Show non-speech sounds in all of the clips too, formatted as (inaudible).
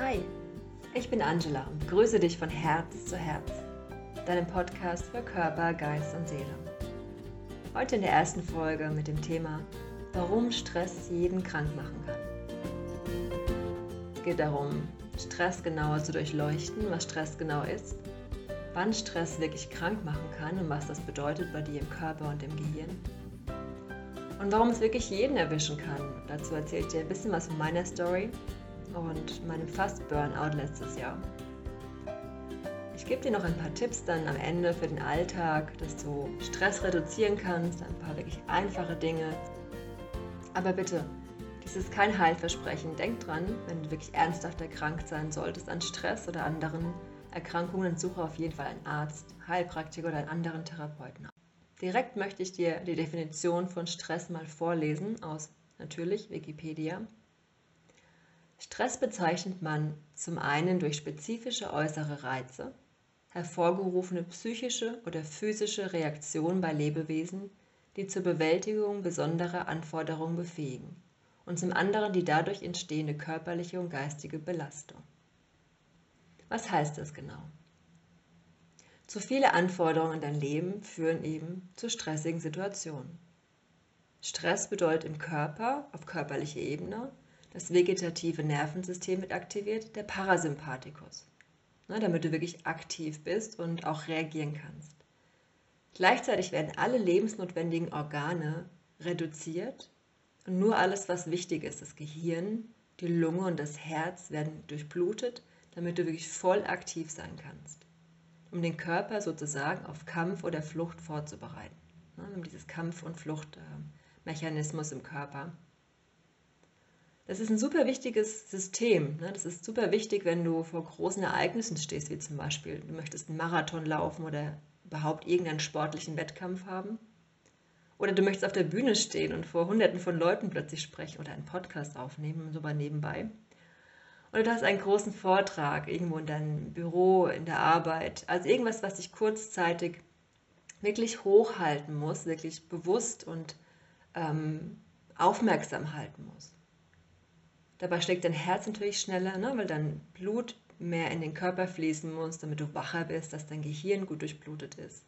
Hi, ich bin Angela und begrüße dich von Herz zu Herz, deinem Podcast für Körper, Geist und Seele. Heute in der ersten Folge mit dem Thema, warum Stress jeden krank machen kann. Es geht darum, Stress genauer zu durchleuchten, was Stress genau ist, wann Stress wirklich krank machen kann und was das bedeutet bei dir im Körper und im Gehirn. Und warum es wirklich jeden erwischen kann. Dazu erzähle ich dir ein bisschen was von meiner Story und meinem Fast-Burnout letztes Jahr. Ich gebe dir noch ein paar Tipps dann am Ende für den Alltag, dass du Stress reduzieren kannst, ein paar wirklich einfache Dinge. Aber bitte, dies ist kein Heilversprechen. Denk dran, wenn du wirklich ernsthaft erkrankt sein solltest an Stress oder anderen Erkrankungen, suche auf jeden Fall einen Arzt, Heilpraktiker oder einen anderen Therapeuten. Direkt möchte ich dir die Definition von Stress mal vorlesen aus natürlich Wikipedia. Stress bezeichnet man zum einen durch spezifische äußere Reize, hervorgerufene psychische oder physische Reaktionen bei Lebewesen, die zur Bewältigung besonderer Anforderungen befähigen, und zum anderen die dadurch entstehende körperliche und geistige Belastung. Was heißt das genau? Zu viele Anforderungen in dein Leben führen eben zu stressigen Situationen. Stress bedeutet im Körper, auf körperlicher Ebene, das vegetative Nervensystem wird aktiviert, der Parasympathikus, ne, damit du wirklich aktiv bist und auch reagieren kannst. Gleichzeitig werden alle lebensnotwendigen Organe reduziert und nur alles, was wichtig ist, das Gehirn, die Lunge und das Herz werden durchblutet damit du wirklich voll aktiv sein kannst, um den Körper sozusagen auf Kampf oder Flucht vorzubereiten. Ne, um dieses Kampf- und Fluchtmechanismus im Körper. Das ist ein super wichtiges System. Ne? Das ist super wichtig, wenn du vor großen Ereignissen stehst, wie zum Beispiel, du möchtest einen Marathon laufen oder überhaupt irgendeinen sportlichen Wettkampf haben. Oder du möchtest auf der Bühne stehen und vor Hunderten von Leuten plötzlich sprechen oder einen Podcast aufnehmen, so bei nebenbei. Oder du hast einen großen Vortrag irgendwo in deinem Büro, in der Arbeit. Also irgendwas, was dich kurzzeitig wirklich hochhalten muss, wirklich bewusst und ähm, aufmerksam halten muss. Dabei schlägt dein Herz natürlich schneller, ne, weil dein Blut mehr in den Körper fließen muss, damit du wacher bist, dass dein Gehirn gut durchblutet ist.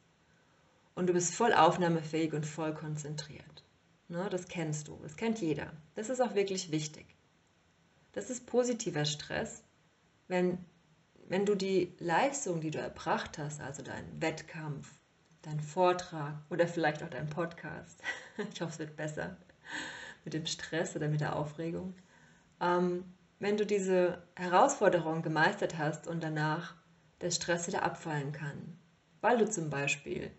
Und du bist voll aufnahmefähig und voll konzentriert. Ne, das kennst du, das kennt jeder. Das ist auch wirklich wichtig. Das ist positiver Stress, wenn, wenn du die Leistung, die du erbracht hast, also deinen Wettkampf, deinen Vortrag oder vielleicht auch deinen Podcast, (laughs) ich hoffe, es wird besser mit dem Stress oder mit der Aufregung, ähm, wenn du diese Herausforderung gemeistert hast und danach der Stress wieder abfallen kann, weil du zum Beispiel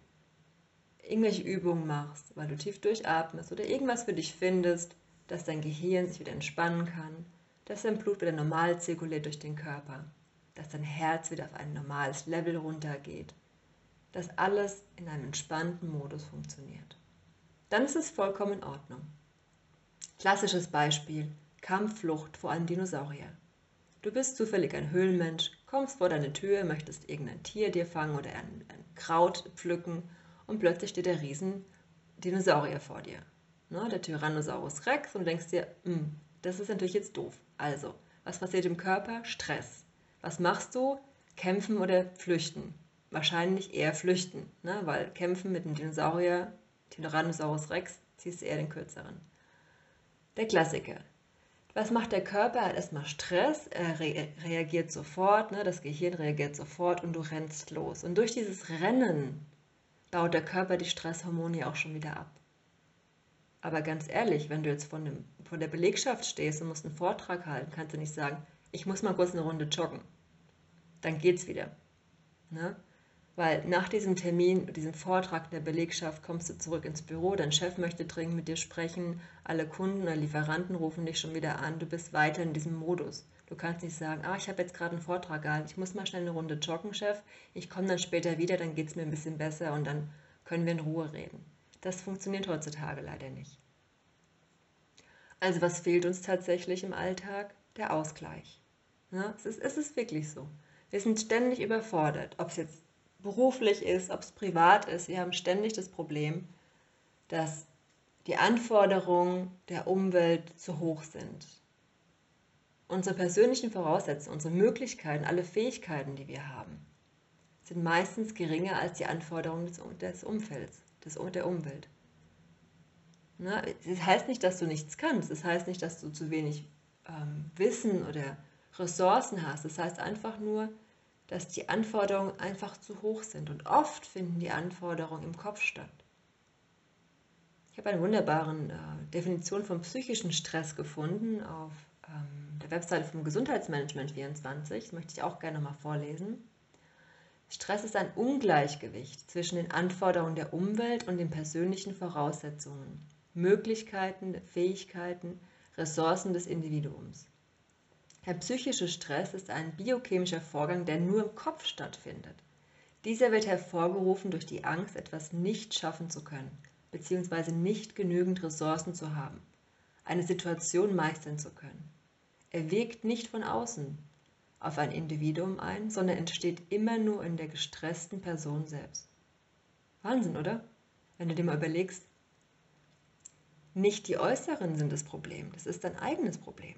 irgendwelche Übungen machst, weil du tief durchatmest oder irgendwas für dich findest, dass dein Gehirn sich wieder entspannen kann, dass dein Blut wieder normal zirkuliert durch den Körper, dass dein Herz wieder auf ein normales Level runtergeht, dass alles in einem entspannten Modus funktioniert. Dann ist es vollkommen in Ordnung. Klassisches Beispiel: Kampfflucht vor einem Dinosaurier. Du bist zufällig ein Höhlenmensch, kommst vor deine Tür, möchtest irgendein Tier dir fangen oder ein, ein Kraut pflücken und plötzlich steht der riesen Dinosaurier vor dir. Ne, der Tyrannosaurus Rex und denkst dir, hm, das ist natürlich jetzt doof. Also, was passiert im Körper? Stress. Was machst du? Kämpfen oder flüchten? Wahrscheinlich eher flüchten, ne? weil kämpfen mit einem Dinosaurier, Tyrannosaurus Rex, ziehst du eher den kürzeren. Der Klassiker. Was macht der Körper? Er hat erstmal Stress, er re reagiert sofort, ne? das Gehirn reagiert sofort und du rennst los. Und durch dieses Rennen baut der Körper die Stresshormone auch schon wieder ab. Aber ganz ehrlich, wenn du jetzt von, dem, von der Belegschaft stehst und musst einen Vortrag halten, kannst du nicht sagen, ich muss mal kurz eine Runde joggen. Dann geht's wieder. Ne? Weil nach diesem Termin, diesem Vortrag der Belegschaft kommst du zurück ins Büro, dein Chef möchte dringend mit dir sprechen, alle Kunden oder Lieferanten rufen dich schon wieder an, du bist weiter in diesem Modus. Du kannst nicht sagen, ah, ich habe jetzt gerade einen Vortrag gehalten, ich muss mal schnell eine Runde joggen, Chef, ich komme dann später wieder, dann geht es mir ein bisschen besser und dann können wir in Ruhe reden. Das funktioniert heutzutage leider nicht. Also was fehlt uns tatsächlich im Alltag? Der Ausgleich. Ja, es, ist, es ist wirklich so. Wir sind ständig überfordert, ob es jetzt beruflich ist, ob es privat ist. Wir haben ständig das Problem, dass die Anforderungen der Umwelt zu hoch sind. Unsere persönlichen Voraussetzungen, unsere Möglichkeiten, alle Fähigkeiten, die wir haben, sind meistens geringer als die Anforderungen des, des Umfelds, des, der Umwelt. Ne? Das heißt nicht, dass du nichts kannst. Das heißt nicht, dass du zu wenig ähm, Wissen oder Ressourcen hast. Das heißt einfach nur, dass die Anforderungen einfach zu hoch sind. Und oft finden die Anforderungen im Kopf statt. Ich habe eine wunderbare äh, Definition von psychischen Stress gefunden auf ähm, der Webseite vom Gesundheitsmanagement 24. Das möchte ich auch gerne mal vorlesen. Stress ist ein Ungleichgewicht zwischen den Anforderungen der Umwelt und den persönlichen Voraussetzungen, Möglichkeiten, Fähigkeiten, Ressourcen des Individuums. Der psychische Stress ist ein biochemischer Vorgang, der nur im Kopf stattfindet. Dieser wird hervorgerufen durch die Angst, etwas nicht schaffen zu können, bzw. nicht genügend Ressourcen zu haben, eine Situation meistern zu können. Er wirkt nicht von außen auf ein Individuum ein, sondern entsteht immer nur in der gestressten Person selbst. Wahnsinn, oder? Wenn du dir mal überlegst, nicht die Äußeren sind das Problem, das ist dein eigenes Problem.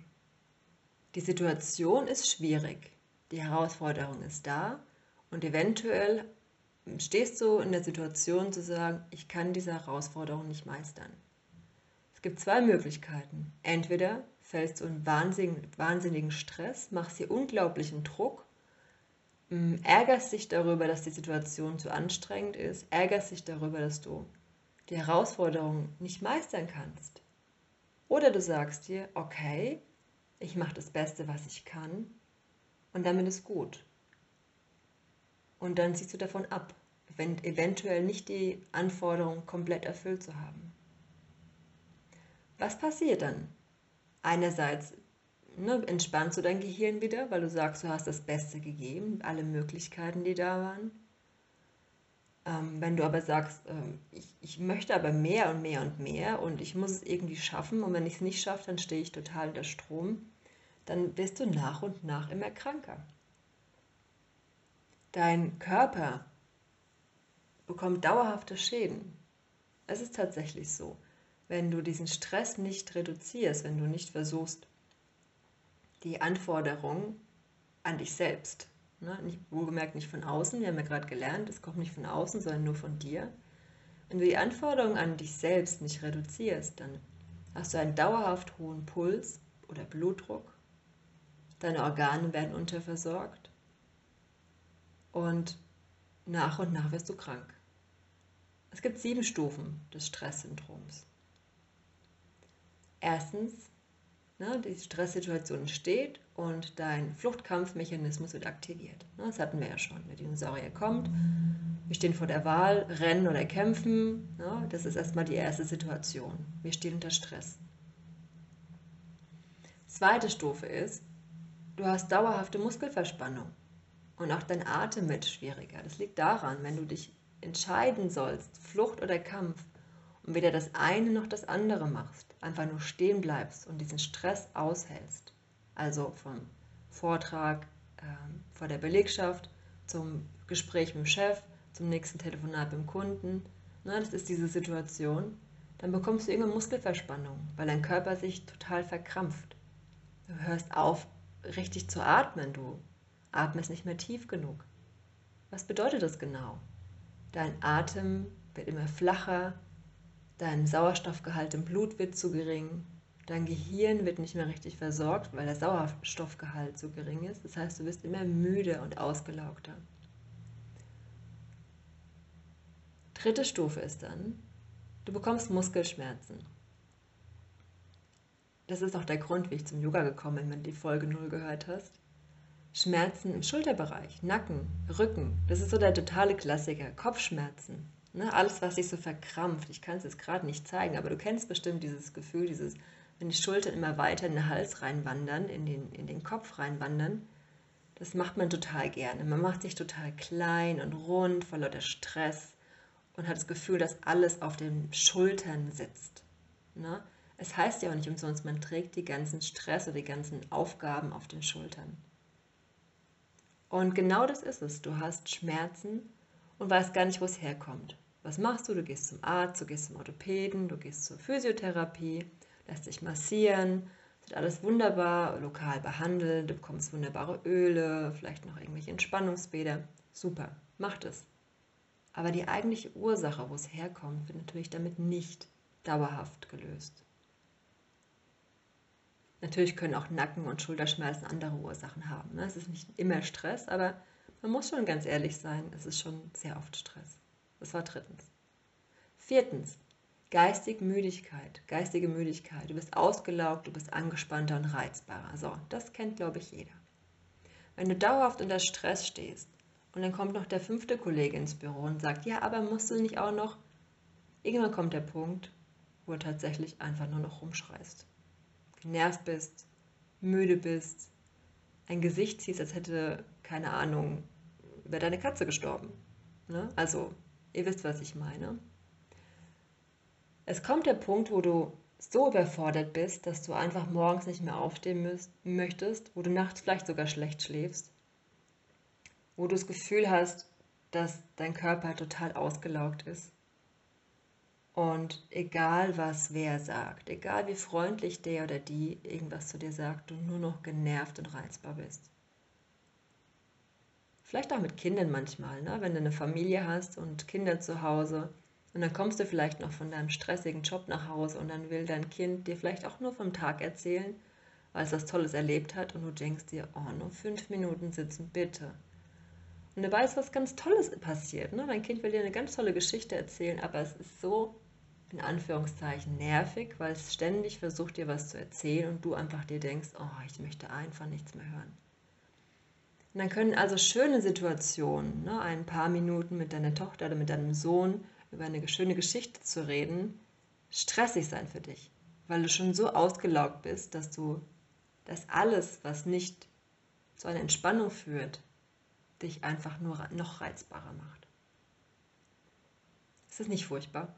Die Situation ist schwierig, die Herausforderung ist da und eventuell stehst du in der Situation zu sagen, ich kann diese Herausforderung nicht meistern. Es gibt zwei Möglichkeiten. Entweder fällst du in wahnsinnigen, wahnsinnigen Stress, machst dir unglaublichen Druck, ärgerst dich darüber, dass die Situation zu anstrengend ist, ärgerst dich darüber, dass du die Herausforderung nicht meistern kannst. Oder du sagst dir, okay, ich mache das Beste, was ich kann und damit ist gut. Und dann ziehst du davon ab, eventuell nicht die Anforderung komplett erfüllt zu haben. Was passiert dann? Einerseits ne, entspannst du dein Gehirn wieder, weil du sagst, du hast das Beste gegeben, alle Möglichkeiten, die da waren. Ähm, wenn du aber sagst, ähm, ich, ich möchte aber mehr und mehr und mehr und ich muss es irgendwie schaffen und wenn ich es nicht schaffe, dann stehe ich total unter Strom, dann wirst du nach und nach immer kranker. Dein Körper bekommt dauerhafte Schäden. Es ist tatsächlich so. Wenn du diesen Stress nicht reduzierst, wenn du nicht versuchst, die Anforderungen an dich selbst, ne, nicht, wohlgemerkt nicht von außen, wir haben ja gerade gelernt, es kommt nicht von außen, sondern nur von dir. Wenn du die Anforderungen an dich selbst nicht reduzierst, dann hast du einen dauerhaft hohen Puls oder Blutdruck, deine Organe werden unterversorgt und nach und nach wirst du krank. Es gibt sieben Stufen des Stresssyndroms. Erstens, ne, die Stresssituation entsteht und dein Fluchtkampfmechanismus wird aktiviert. Ne, das hatten wir ja schon. Der Dinosaurier kommt, wir stehen vor der Wahl, rennen oder kämpfen. Ne, das ist erstmal die erste Situation. Wir stehen unter Stress. Zweite Stufe ist, Du hast dauerhafte Muskelverspannung und auch dein Atem wird schwieriger. Das liegt daran, wenn du dich entscheiden sollst, Flucht oder Kampf, und weder das eine noch das andere machst, einfach nur stehen bleibst und diesen Stress aushältst. Also vom Vortrag äh, vor der Belegschaft zum Gespräch mit dem Chef, zum nächsten Telefonat mit dem Kunden. Na, das ist diese Situation. Dann bekommst du irgendwann Muskelverspannung, weil dein Körper sich total verkrampft. Du hörst auf, richtig zu atmen. Du atmest nicht mehr tief genug. Was bedeutet das genau? Dein Atem wird immer flacher, dein Sauerstoffgehalt im Blut wird zu gering, dein Gehirn wird nicht mehr richtig versorgt, weil der Sauerstoffgehalt zu gering ist. Das heißt, du wirst immer müde und ausgelaugter. Dritte Stufe ist dann, du bekommst Muskelschmerzen das ist auch der Grund, wie ich zum Yoga gekommen bin, wenn du die Folge 0 gehört hast. Schmerzen im Schulterbereich, Nacken, Rücken, das ist so der totale Klassiker. Kopfschmerzen, ne? alles, was sich so verkrampft. Ich kann es jetzt gerade nicht zeigen, aber du kennst bestimmt dieses Gefühl, dieses, wenn die Schultern immer weiter in den Hals reinwandern, in den, in den Kopf reinwandern. Das macht man total gerne. Man macht sich total klein und rund, voll lauter Stress und hat das Gefühl, dass alles auf den Schultern sitzt. Ne? Es heißt ja auch nicht umsonst, man trägt die ganzen Stress oder die ganzen Aufgaben auf den Schultern. Und genau das ist es. Du hast Schmerzen und weißt gar nicht, wo es herkommt. Was machst du? Du gehst zum Arzt, du gehst zum Orthopäden, du gehst zur Physiotherapie, lässt dich massieren, wird alles wunderbar lokal behandelt, du bekommst wunderbare Öle, vielleicht noch irgendwelche Entspannungsbäder. Super, macht es. Aber die eigentliche Ursache, wo es herkommt, wird natürlich damit nicht dauerhaft gelöst. Natürlich können auch Nacken- und Schulterschmerzen andere Ursachen haben. Ne? Es ist nicht immer Stress, aber man muss schon ganz ehrlich sein, es ist schon sehr oft Stress. Das war drittens. Viertens, geistige Müdigkeit. Geistige Müdigkeit. Du bist ausgelaugt, du bist angespannter und reizbarer. So, das kennt, glaube ich, jeder. Wenn du dauerhaft unter Stress stehst und dann kommt noch der fünfte Kollege ins Büro und sagt, ja, aber musst du nicht auch noch... Irgendwann kommt der Punkt, wo du tatsächlich einfach nur noch rumschreist genervt bist, müde bist, ein Gesicht ziehst, als hätte, keine Ahnung, wäre deine Katze gestorben. Ne? Also, ihr wisst, was ich meine. Es kommt der Punkt, wo du so überfordert bist, dass du einfach morgens nicht mehr aufstehen möchtest, wo du nachts vielleicht sogar schlecht schläfst, wo du das Gefühl hast, dass dein Körper total ausgelaugt ist und egal was wer sagt, egal wie freundlich der oder die irgendwas zu dir sagt, du nur noch genervt und reizbar bist. Vielleicht auch mit Kindern manchmal, ne? wenn du eine Familie hast und Kinder zu Hause und dann kommst du vielleicht noch von deinem stressigen Job nach Hause und dann will dein Kind dir vielleicht auch nur vom Tag erzählen, weil es was Tolles erlebt hat und du denkst dir, oh, nur fünf Minuten sitzen, bitte. Und dabei ist was ganz Tolles passiert. Ne? Dein Kind will dir eine ganz tolle Geschichte erzählen, aber es ist so in Anführungszeichen nervig, weil es ständig versucht, dir was zu erzählen und du einfach dir denkst, oh, ich möchte einfach nichts mehr hören. Und dann können also schöne Situationen, ne, ein paar Minuten mit deiner Tochter oder mit deinem Sohn über eine schöne Geschichte zu reden, stressig sein für dich, weil du schon so ausgelaugt bist, dass du das alles, was nicht zu einer Entspannung führt, dich einfach nur noch reizbarer macht. Ist das nicht furchtbar?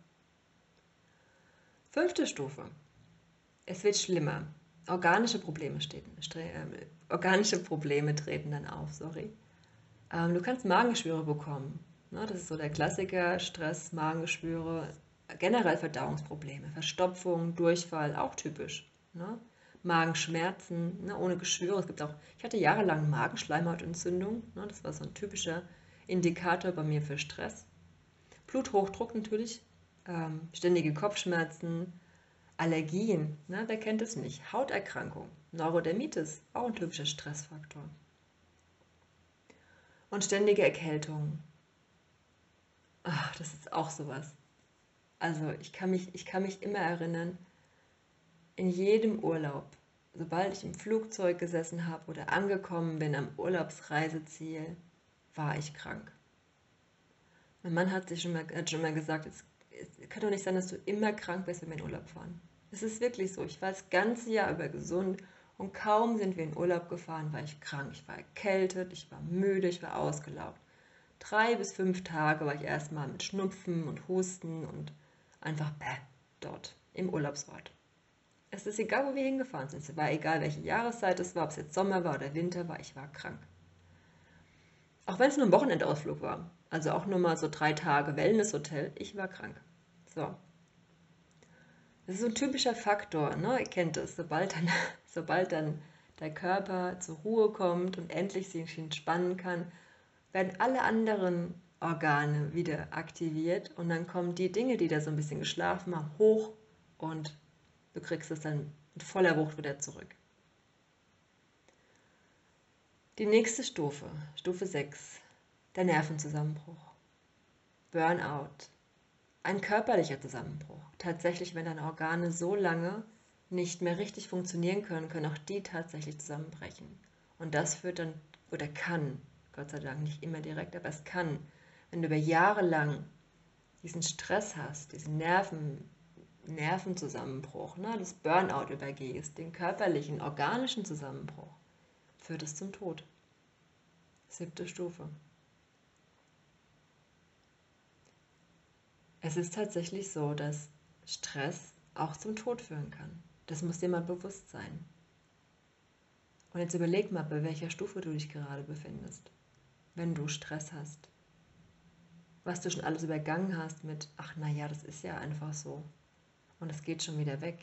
Fünfte Stufe. Es wird schlimmer. Organische Probleme, steht, äh, organische Probleme treten dann auf, sorry. Ähm, du kannst Magengeschwüre bekommen. Ne? Das ist so der Klassiker, Stress, Magengeschwüre, generell Verdauungsprobleme, Verstopfung, Durchfall, auch typisch. Ne? Magenschmerzen, ne? ohne Geschwüre. Es gibt auch, ich hatte jahrelang Magenschleimhautentzündung. Ne? Das war so ein typischer Indikator bei mir für Stress. Bluthochdruck natürlich, ähm, ständige Kopfschmerzen, Allergien, ne, wer kennt es nicht? Hauterkrankung, Neurodermitis, auch ein typischer Stressfaktor. Und ständige Erkältung. Ach, das ist auch sowas. Also ich kann mich, ich kann mich immer erinnern, in jedem Urlaub, sobald ich im Flugzeug gesessen habe oder angekommen bin am Urlaubsreiseziel, war ich krank. Mein Mann hat sich schon mal, hat schon mal gesagt, es es kann doch nicht sein, dass du immer krank bist, wenn wir in Urlaub fahren. Es ist wirklich so. Ich war das ganze Jahr über gesund und kaum sind wir in Urlaub gefahren, war ich krank. Ich war erkältet, ich war müde, ich war ausgelaugt. Drei bis fünf Tage war ich erstmal mit Schnupfen und Husten und einfach bäh, dort im Urlaubsort. Es ist egal, wo wir hingefahren sind. Es war egal, welche Jahreszeit es war, ob es jetzt Sommer war oder Winter war, ich war krank. Auch wenn es nur ein Wochenendausflug war. Also auch nur mal so drei Tage Wellnesshotel. Ich war krank. So. Das ist so ein typischer Faktor, ne? Ihr kennt es. Sobald dann, (laughs) sobald dann der Körper zur Ruhe kommt und endlich sich entspannen kann, werden alle anderen Organe wieder aktiviert und dann kommen die Dinge, die da so ein bisschen geschlafen haben, hoch und du kriegst es dann mit voller Wucht wieder zurück. Die nächste Stufe, Stufe 6, der Nervenzusammenbruch. Burnout. Ein körperlicher Zusammenbruch. Tatsächlich, wenn deine Organe so lange nicht mehr richtig funktionieren können, können auch die tatsächlich zusammenbrechen. Und das führt dann, oder kann, Gott sei Dank nicht immer direkt, aber es kann, wenn du über Jahre lang diesen Stress hast, diesen Nerven, Nervenzusammenbruch, ne, das Burnout übergehst, den körperlichen, organischen Zusammenbruch, führt es zum Tod. Siebte Stufe. Es ist tatsächlich so, dass Stress auch zum Tod führen kann. Das muss dir mal bewusst sein. Und jetzt überleg mal, bei welcher Stufe du dich gerade befindest, wenn du Stress hast. Was du schon alles übergangen hast mit, ach naja, das ist ja einfach so. Und es geht schon wieder weg.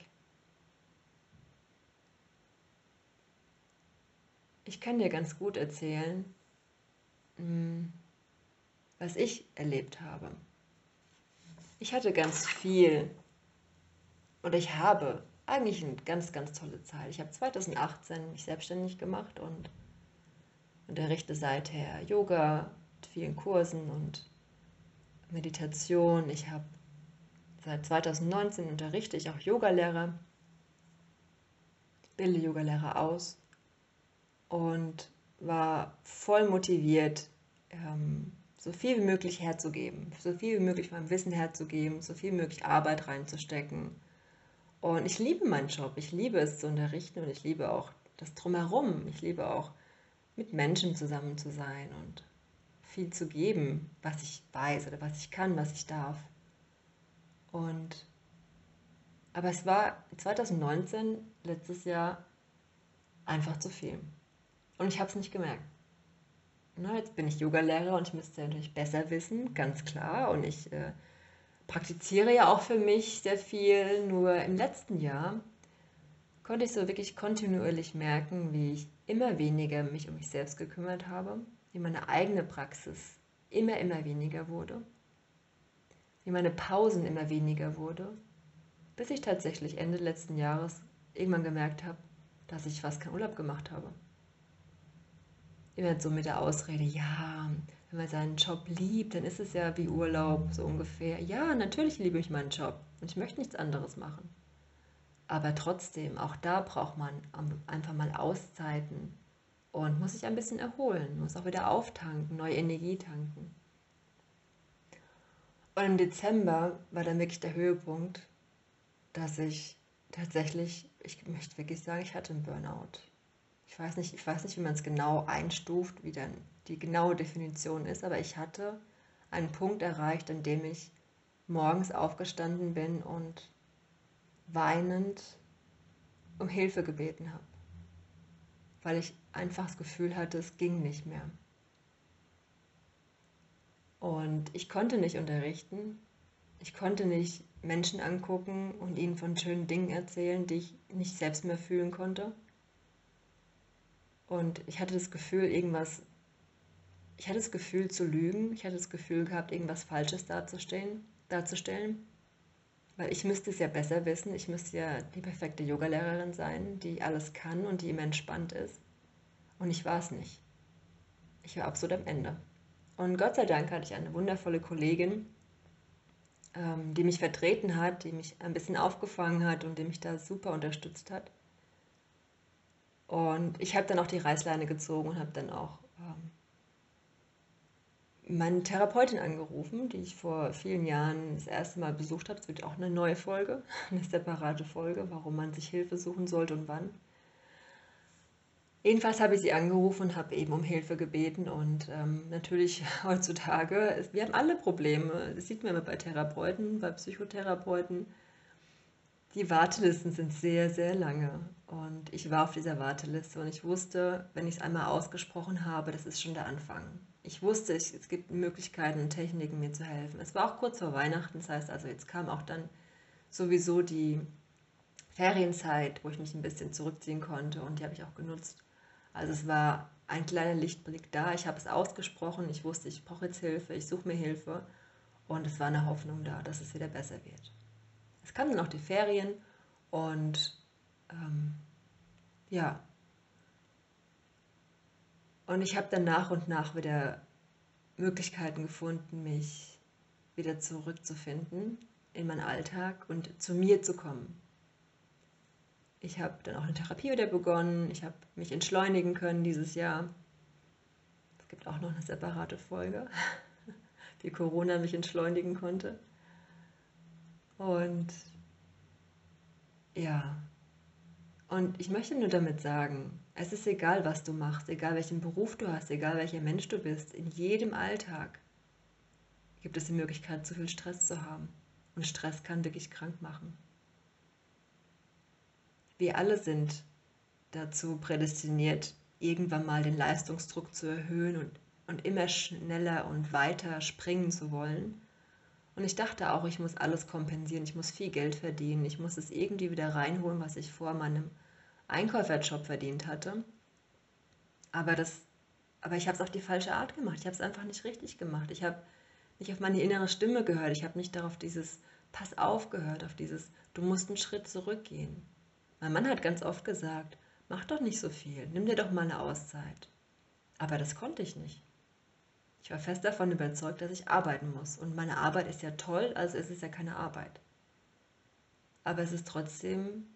ich kann dir ganz gut erzählen, hm, was ich erlebt habe. Ich hatte ganz viel und ich habe eigentlich eine ganz, ganz tolle Zeit. Ich habe 2018 mich selbstständig gemacht und unterrichte seither Yoga mit vielen Kursen und Meditation. Ich habe seit 2019 unterrichte ich auch Yogalehrer, bilde Yogalehrer aus und war voll motiviert, ähm, so viel wie möglich herzugeben, so viel wie möglich mein Wissen herzugeben, so viel wie möglich Arbeit reinzustecken. Und ich liebe meinen Job, ich liebe es zu unterrichten und ich liebe auch das drumherum. Ich liebe auch mit Menschen zusammen zu sein und viel zu geben, was ich weiß oder was ich kann, was ich darf. Und aber es war 2019, letztes Jahr, einfach zu viel. Und ich habe es nicht gemerkt. Na, jetzt bin ich Yogalehrer und ich müsste natürlich besser wissen, ganz klar. Und ich äh, praktiziere ja auch für mich sehr viel. Nur im letzten Jahr konnte ich so wirklich kontinuierlich merken, wie ich immer weniger mich um mich selbst gekümmert habe, wie meine eigene Praxis immer, immer weniger wurde, wie meine Pausen immer weniger wurde, bis ich tatsächlich Ende letzten Jahres irgendwann gemerkt habe, dass ich fast keinen Urlaub gemacht habe. Immer so mit der Ausrede, ja, wenn man seinen Job liebt, dann ist es ja wie Urlaub, so ungefähr. Ja, natürlich liebe ich meinen Job und ich möchte nichts anderes machen. Aber trotzdem, auch da braucht man einfach mal Auszeiten und muss sich ein bisschen erholen, muss auch wieder auftanken, neue Energie tanken. Und im Dezember war dann wirklich der Höhepunkt, dass ich tatsächlich, ich möchte wirklich sagen, ich hatte einen Burnout. Ich weiß nicht, ich weiß nicht, wie man es genau einstuft, wie dann die genaue Definition ist, aber ich hatte einen Punkt erreicht, an dem ich morgens aufgestanden bin und weinend um Hilfe gebeten habe, weil ich einfach das Gefühl hatte, es ging nicht mehr. Und ich konnte nicht unterrichten, ich konnte nicht Menschen angucken und ihnen von schönen Dingen erzählen, die ich nicht selbst mehr fühlen konnte. Und ich hatte das Gefühl, irgendwas, ich hatte das Gefühl zu lügen, ich hatte das Gefühl gehabt, irgendwas Falsches darzustellen, darzustellen. Weil ich müsste es ja besser wissen. Ich müsste ja die perfekte Yogalehrerin sein, die alles kann und die immer entspannt ist. Und ich war es nicht. Ich war absolut am Ende. Und Gott sei Dank hatte ich eine wundervolle Kollegin, ähm, die mich vertreten hat, die mich ein bisschen aufgefangen hat und die mich da super unterstützt hat. Und ich habe dann auch die Reißleine gezogen und habe dann auch ähm, meine Therapeutin angerufen, die ich vor vielen Jahren das erste Mal besucht habe. Es wird auch eine neue Folge, (laughs) eine separate Folge, warum man sich Hilfe suchen sollte und wann. Jedenfalls habe ich sie angerufen und habe eben um Hilfe gebeten. Und ähm, natürlich (laughs) heutzutage, wir haben alle Probleme. Das sieht man immer bei Therapeuten, bei Psychotherapeuten. Die Wartelisten sind sehr, sehr lange. Und ich war auf dieser Warteliste und ich wusste, wenn ich es einmal ausgesprochen habe, das ist schon der Anfang ich wusste, es gibt Möglichkeiten und Techniken, mir zu helfen. Es war auch kurz vor Weihnachten, das heißt also, jetzt kam auch dann sowieso die Ferienzeit, wo ich mich ein bisschen zurückziehen konnte und die habe ich auch genutzt. Also es war ein kleiner Lichtblick da, ich habe es ausgesprochen, ich wusste, ich brauche jetzt Hilfe, ich suche mir Hilfe und es war eine Hoffnung da, dass es wieder besser wird. Es kamen dann auch die Ferien und ähm, ja, und ich habe dann nach und nach wieder Möglichkeiten gefunden, mich wieder zurückzufinden in meinen Alltag und zu mir zu kommen. Ich habe dann auch eine Therapie wieder begonnen. Ich habe mich entschleunigen können dieses Jahr. Es gibt auch noch eine separate Folge, (laughs) wie Corona mich entschleunigen konnte. Und ja, und ich möchte nur damit sagen, es ist egal, was du machst, egal welchen Beruf du hast, egal welcher Mensch du bist, in jedem Alltag gibt es die Möglichkeit, zu viel Stress zu haben. Und Stress kann wirklich krank machen. Wir alle sind dazu prädestiniert, irgendwann mal den Leistungsdruck zu erhöhen und, und immer schneller und weiter springen zu wollen. Und ich dachte auch, ich muss alles kompensieren, ich muss viel Geld verdienen, ich muss es irgendwie wieder reinholen, was ich vor meinem Einkäuferjob verdient hatte. Aber, das, aber ich habe es auf die falsche Art gemacht. Ich habe es einfach nicht richtig gemacht. Ich habe nicht auf meine innere Stimme gehört. Ich habe nicht darauf dieses Pass auf gehört, auf dieses Du musst einen Schritt zurückgehen. Mein Mann hat ganz oft gesagt, mach doch nicht so viel, nimm dir doch mal eine Auszeit. Aber das konnte ich nicht. Ich war fest davon überzeugt, dass ich arbeiten muss. Und meine Arbeit ist ja toll, also ist es ja keine Arbeit. Aber es ist trotzdem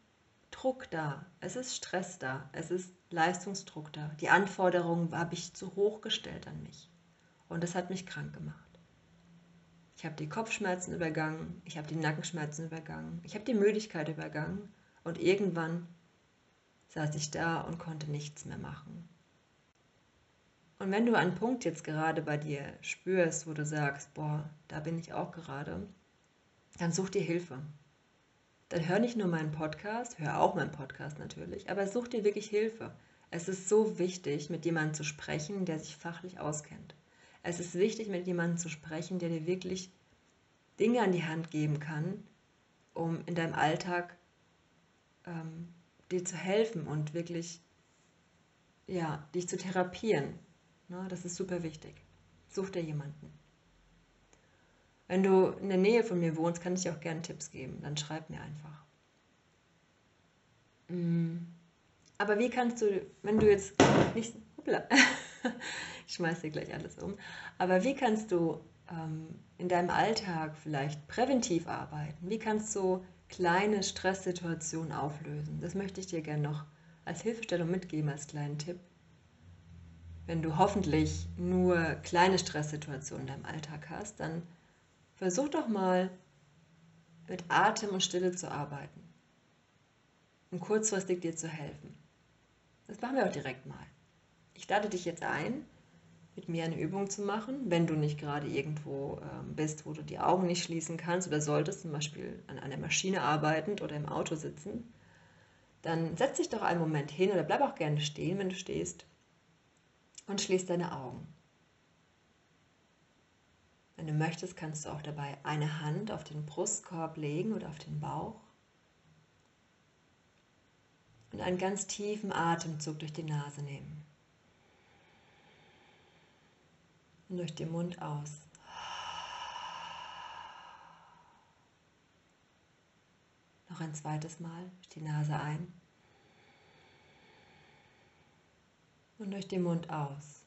Druck da, es ist Stress da, es ist Leistungsdruck da. Die Anforderungen habe ich zu hoch gestellt an mich. Und das hat mich krank gemacht. Ich habe die Kopfschmerzen übergangen, ich habe die Nackenschmerzen übergangen, ich habe die Müdigkeit übergangen und irgendwann saß ich da und konnte nichts mehr machen. Und wenn du einen Punkt jetzt gerade bei dir spürst, wo du sagst, boah, da bin ich auch gerade, dann such dir Hilfe. Dann hör nicht nur meinen Podcast, hör auch meinen Podcast natürlich, aber such dir wirklich Hilfe. Es ist so wichtig, mit jemandem zu sprechen, der sich fachlich auskennt. Es ist wichtig, mit jemandem zu sprechen, der dir wirklich Dinge an die Hand geben kann, um in deinem Alltag ähm, dir zu helfen und wirklich ja, dich zu therapieren. Ne, das ist super wichtig. Such dir jemanden. Wenn du in der Nähe von mir wohnst, kann ich dir auch gerne Tipps geben. Dann schreib mir einfach. Mm. Aber wie kannst du, wenn du jetzt nicht. Hoppla, (laughs) ich schmeiß dir gleich alles um. Aber wie kannst du ähm, in deinem Alltag vielleicht präventiv arbeiten? Wie kannst du kleine Stresssituationen auflösen? Das möchte ich dir gerne noch als Hilfestellung mitgeben, als kleinen Tipp wenn du hoffentlich nur kleine Stresssituationen in deinem Alltag hast, dann versuch doch mal mit Atem und Stille zu arbeiten und kurzfristig dir zu helfen. Das machen wir auch direkt mal. Ich lade dich jetzt ein, mit mir eine Übung zu machen, wenn du nicht gerade irgendwo ähm, bist, wo du die Augen nicht schließen kannst oder solltest, zum Beispiel an einer Maschine arbeitend oder im Auto sitzen, dann setz dich doch einen Moment hin oder bleib auch gerne stehen, wenn du stehst und schließ deine Augen. Wenn du möchtest, kannst du auch dabei eine Hand auf den Brustkorb legen oder auf den Bauch und einen ganz tiefen Atemzug durch die Nase nehmen und durch den Mund aus. Noch ein zweites Mal durch die Nase ein. Und durch den Mund aus.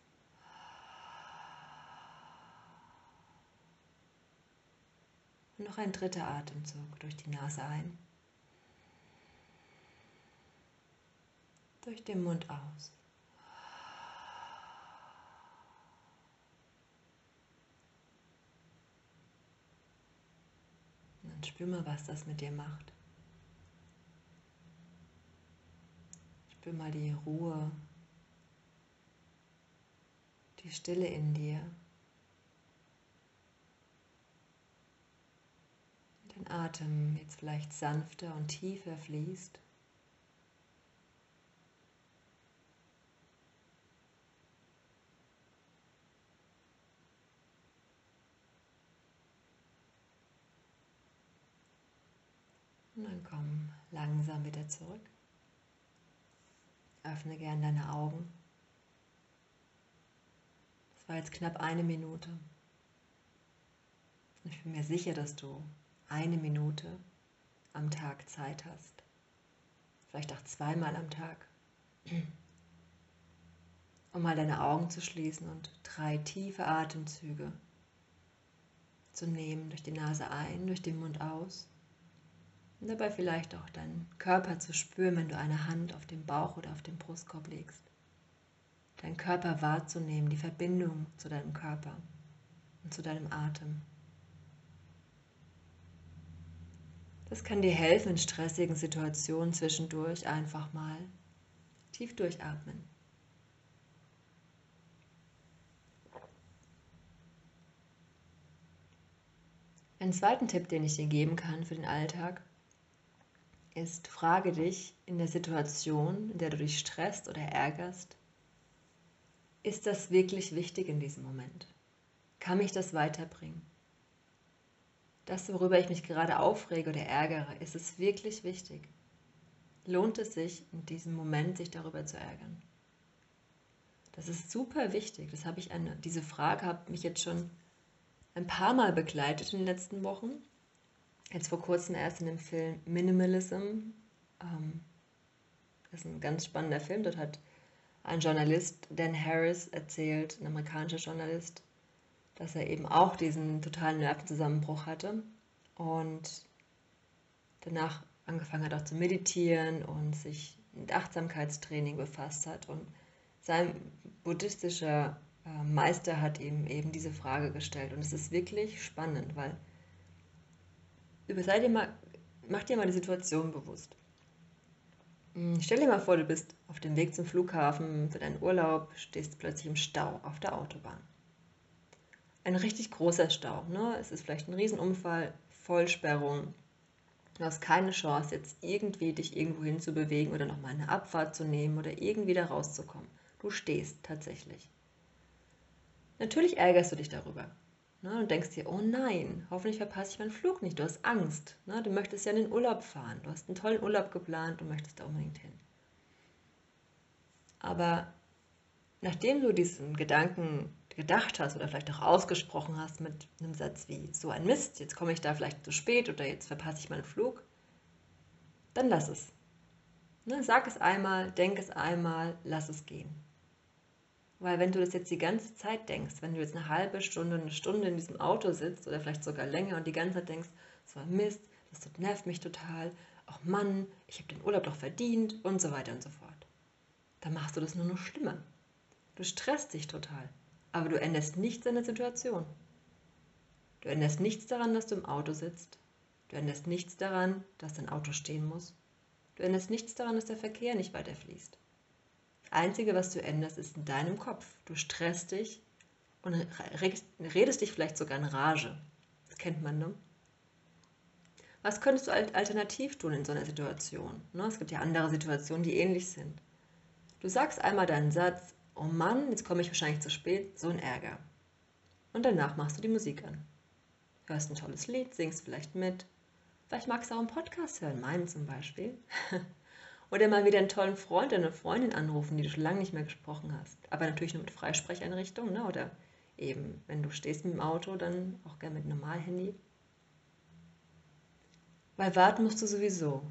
Und noch ein dritter Atemzug durch die Nase ein. Durch den Mund aus. Und dann spür mal, was das mit dir macht. Spür mal die Ruhe die Stille in dir. Dein Atem jetzt vielleicht sanfter und tiefer fließt. Und dann komm langsam wieder zurück. Öffne gern deine Augen war jetzt knapp eine Minute. Ich bin mir sicher, dass du eine Minute am Tag Zeit hast. Vielleicht auch zweimal am Tag. Um mal deine Augen zu schließen und drei tiefe Atemzüge zu nehmen. Durch die Nase ein, durch den Mund aus. Und dabei vielleicht auch deinen Körper zu spüren, wenn du eine Hand auf den Bauch oder auf den Brustkorb legst deinen Körper wahrzunehmen, die Verbindung zu deinem Körper und zu deinem Atem. Das kann dir helfen, in stressigen Situationen zwischendurch einfach mal tief durchatmen. Einen zweiten Tipp, den ich dir geben kann für den Alltag, ist, frage dich in der Situation, in der du dich stresst oder ärgerst, ist das wirklich wichtig in diesem Moment? Kann mich das weiterbringen? Das, worüber ich mich gerade aufrege oder ärgere, ist es wirklich wichtig? Lohnt es sich in diesem Moment, sich darüber zu ärgern? Das ist super wichtig. Das habe ich eine, diese Frage hat mich jetzt schon ein paar Mal begleitet in den letzten Wochen. Jetzt vor kurzem erst in dem Film Minimalism. Ähm, das ist ein ganz spannender Film. Dort hat ein Journalist, Dan Harris, erzählt, ein amerikanischer Journalist, dass er eben auch diesen totalen Nervenzusammenbruch hatte und danach angefangen hat auch zu meditieren und sich mit Achtsamkeitstraining befasst hat. Und sein buddhistischer äh, Meister hat ihm eben diese Frage gestellt. Und es ist wirklich spannend, weil sei dir mal, mach dir mal die Situation bewusst. Hm, stell dir mal vor, du bist auf dem Weg zum Flughafen für deinen Urlaub, stehst plötzlich im Stau auf der Autobahn. Ein richtig großer Stau. Ne? Es ist vielleicht ein Riesenunfall, Vollsperrung. Du hast keine Chance, jetzt irgendwie dich irgendwo hin oder nochmal eine Abfahrt zu nehmen oder irgendwie da rauszukommen. Du stehst tatsächlich. Natürlich ärgerst du dich darüber. Ne, und denkst dir, oh nein, hoffentlich verpasse ich meinen Flug nicht. Du hast Angst. Ne? Du möchtest ja in den Urlaub fahren. Du hast einen tollen Urlaub geplant und möchtest da unbedingt hin. Aber nachdem du diesen Gedanken gedacht hast oder vielleicht auch ausgesprochen hast mit einem Satz wie so ein Mist, jetzt komme ich da vielleicht zu spät oder jetzt verpasse ich meinen Flug, dann lass es. Ne? Sag es einmal, denk es einmal, lass es gehen. Weil wenn du das jetzt die ganze Zeit denkst, wenn du jetzt eine halbe Stunde, eine Stunde in diesem Auto sitzt oder vielleicht sogar länger und die ganze Zeit denkst, das war Mist, das nervt mich total, ach Mann, ich habe den Urlaub doch verdient und so weiter und so fort. Dann machst du das nur noch schlimmer. Du stresst dich total, aber du änderst nichts an der Situation. Du änderst nichts daran, dass du im Auto sitzt. Du änderst nichts daran, dass dein Auto stehen muss. Du änderst nichts daran, dass der Verkehr nicht weiter fließt. Einzige, was du änderst, ist in deinem Kopf. Du stresst dich und redest dich vielleicht sogar in Rage. Das kennt man, ne? Was könntest du alternativ tun in so einer Situation? Ne? Es gibt ja andere Situationen, die ähnlich sind. Du sagst einmal deinen Satz, oh Mann, jetzt komme ich wahrscheinlich zu spät, so ein Ärger. Und danach machst du die Musik an. Hörst ein tolles Lied, singst vielleicht mit. Vielleicht magst du auch einen Podcast hören, meinen zum Beispiel. (laughs) Oder mal wieder einen tollen Freund oder eine Freundin anrufen, die du schon lange nicht mehr gesprochen hast. Aber natürlich nur mit Freisprecheinrichtung, ne? oder eben, wenn du stehst mit dem Auto, dann auch gerne mit Normalhandy. Weil warten musst du sowieso.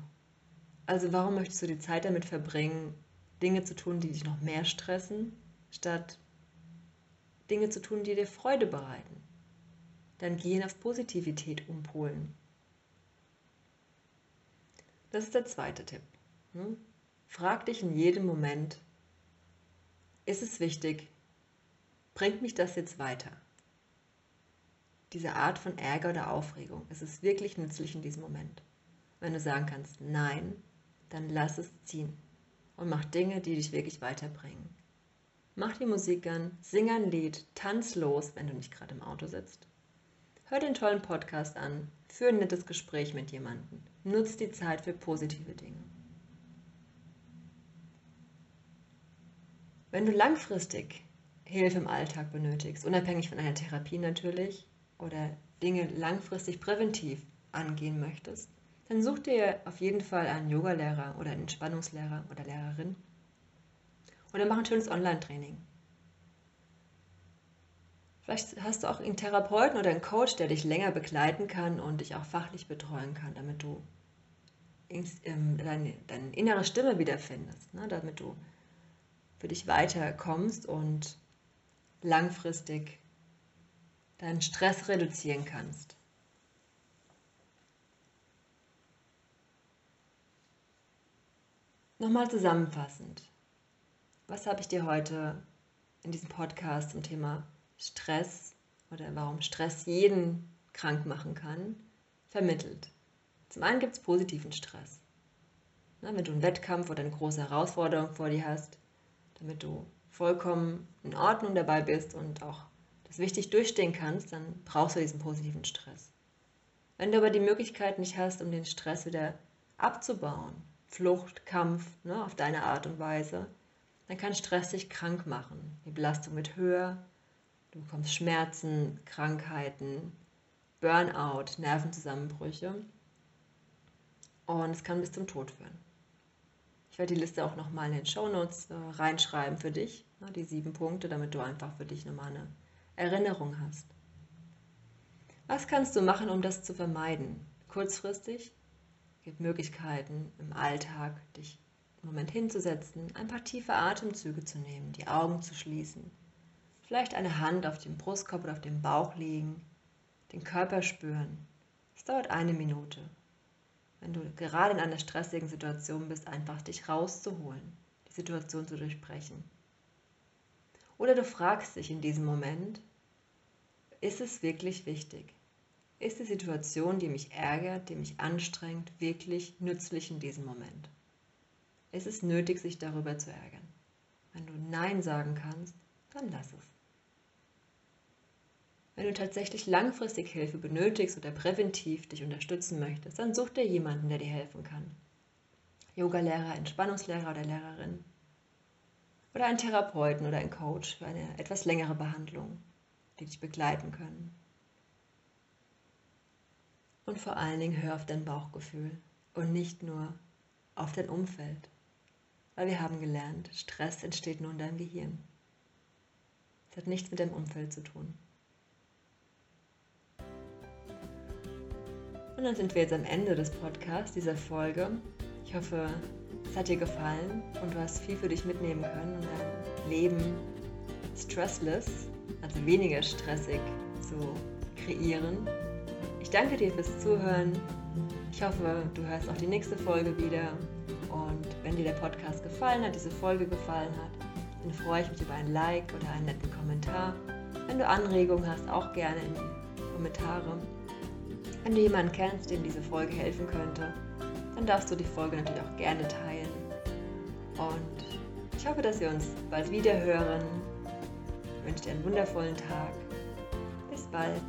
Also warum möchtest du die Zeit damit verbringen, Dinge zu tun, die dich noch mehr stressen, statt Dinge zu tun, die dir Freude bereiten? Dann gehen auf Positivität umpolen. Das ist der zweite Tipp. Hm? Frag dich in jedem Moment, ist es wichtig? Bringt mich das jetzt weiter? Diese Art von Ärger oder Aufregung, ist es wirklich nützlich in diesem Moment? Wenn du sagen kannst, nein, dann lass es ziehen und mach Dinge, die dich wirklich weiterbringen. Mach die Musik an, sing ein Lied, tanz los, wenn du nicht gerade im Auto sitzt. Hör den tollen Podcast an, führe ein nettes Gespräch mit jemandem, nutz die Zeit für positive Dinge. Wenn du langfristig Hilfe im Alltag benötigst, unabhängig von einer Therapie natürlich, oder Dinge langfristig präventiv angehen möchtest, dann such dir auf jeden Fall einen Yogalehrer oder einen Entspannungslehrer oder Lehrerin oder mach ein schönes Online-Training. Vielleicht hast du auch einen Therapeuten oder einen Coach, der dich länger begleiten kann und dich auch fachlich betreuen kann, damit du ähm, deine, innere Stimme wiederfindest, ne? damit du für dich weiterkommst und langfristig deinen Stress reduzieren kannst. Nochmal zusammenfassend. Was habe ich dir heute in diesem Podcast zum Thema Stress oder warum Stress jeden krank machen kann, vermittelt? Zum einen gibt es positiven Stress. Na, wenn du einen Wettkampf oder eine große Herausforderung vor dir hast, damit du vollkommen in Ordnung dabei bist und auch das wichtig durchstehen kannst, dann brauchst du diesen positiven Stress. Wenn du aber die Möglichkeit nicht hast, um den Stress wieder abzubauen, Flucht, Kampf, ne, auf deine Art und Weise, dann kann Stress dich krank machen. Die Belastung wird höher, du bekommst Schmerzen, Krankheiten, Burnout, Nervenzusammenbrüche und es kann bis zum Tod führen. Ich werde die Liste auch nochmal in den Shownotes äh, reinschreiben für dich, ne, die sieben Punkte, damit du einfach für dich nochmal eine Erinnerung hast. Was kannst du machen, um das zu vermeiden? Kurzfristig gibt Möglichkeiten im Alltag, dich im Moment hinzusetzen, ein paar tiefe Atemzüge zu nehmen, die Augen zu schließen, vielleicht eine Hand auf dem Brustkorb oder auf dem Bauch legen, den Körper spüren. Es dauert eine Minute. Wenn du gerade in einer stressigen Situation bist, einfach dich rauszuholen, die Situation zu durchbrechen. Oder du fragst dich in diesem Moment, ist es wirklich wichtig? Ist die Situation, die mich ärgert, die mich anstrengt, wirklich nützlich in diesem Moment? Ist es nötig, sich darüber zu ärgern? Wenn du Nein sagen kannst, dann lass es. Wenn du tatsächlich langfristig Hilfe benötigst oder präventiv dich unterstützen möchtest, dann such dir jemanden, der dir helfen kann. Yogalehrer, Entspannungslehrer oder Lehrerin. Oder einen Therapeuten oder einen Coach für eine etwas längere Behandlung, die dich begleiten können. Und vor allen Dingen hör auf dein Bauchgefühl und nicht nur auf dein Umfeld. Weil wir haben gelernt, Stress entsteht nur in deinem Gehirn. Es hat nichts mit deinem Umfeld zu tun. Und dann sind wir jetzt am Ende des Podcasts, dieser Folge. Ich hoffe, es hat dir gefallen und du hast viel für dich mitnehmen können, um dein Leben stressless, also weniger stressig zu kreieren ich danke dir fürs Zuhören. Ich hoffe, du hörst auch die nächste Folge wieder. Und wenn dir der Podcast gefallen hat, diese Folge gefallen hat, dann freue ich mich über ein Like oder einen netten Kommentar. Wenn du Anregungen hast, auch gerne in die Kommentare. Wenn du jemanden kennst, dem diese Folge helfen könnte, dann darfst du die Folge natürlich auch gerne teilen. Und ich hoffe, dass wir uns bald wieder hören. Ich wünsche dir einen wundervollen Tag. Bis bald.